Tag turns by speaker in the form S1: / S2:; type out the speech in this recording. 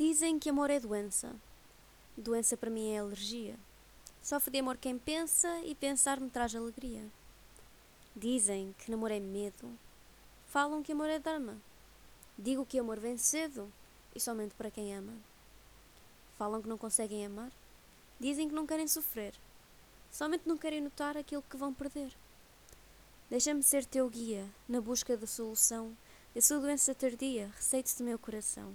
S1: Dizem que amor é doença. Doença para mim é alergia. Sofre de amor quem pensa e pensar me traz alegria. Dizem que namoro é medo. Falam que amor é drama. Digo que amor vem cedo e somente para quem ama. Falam que não conseguem amar. Dizem que não querem sofrer. Somente não querem notar aquilo que vão perder. Deixa-me ser teu guia na busca da solução da sua doença tardia, receite-se do meu coração.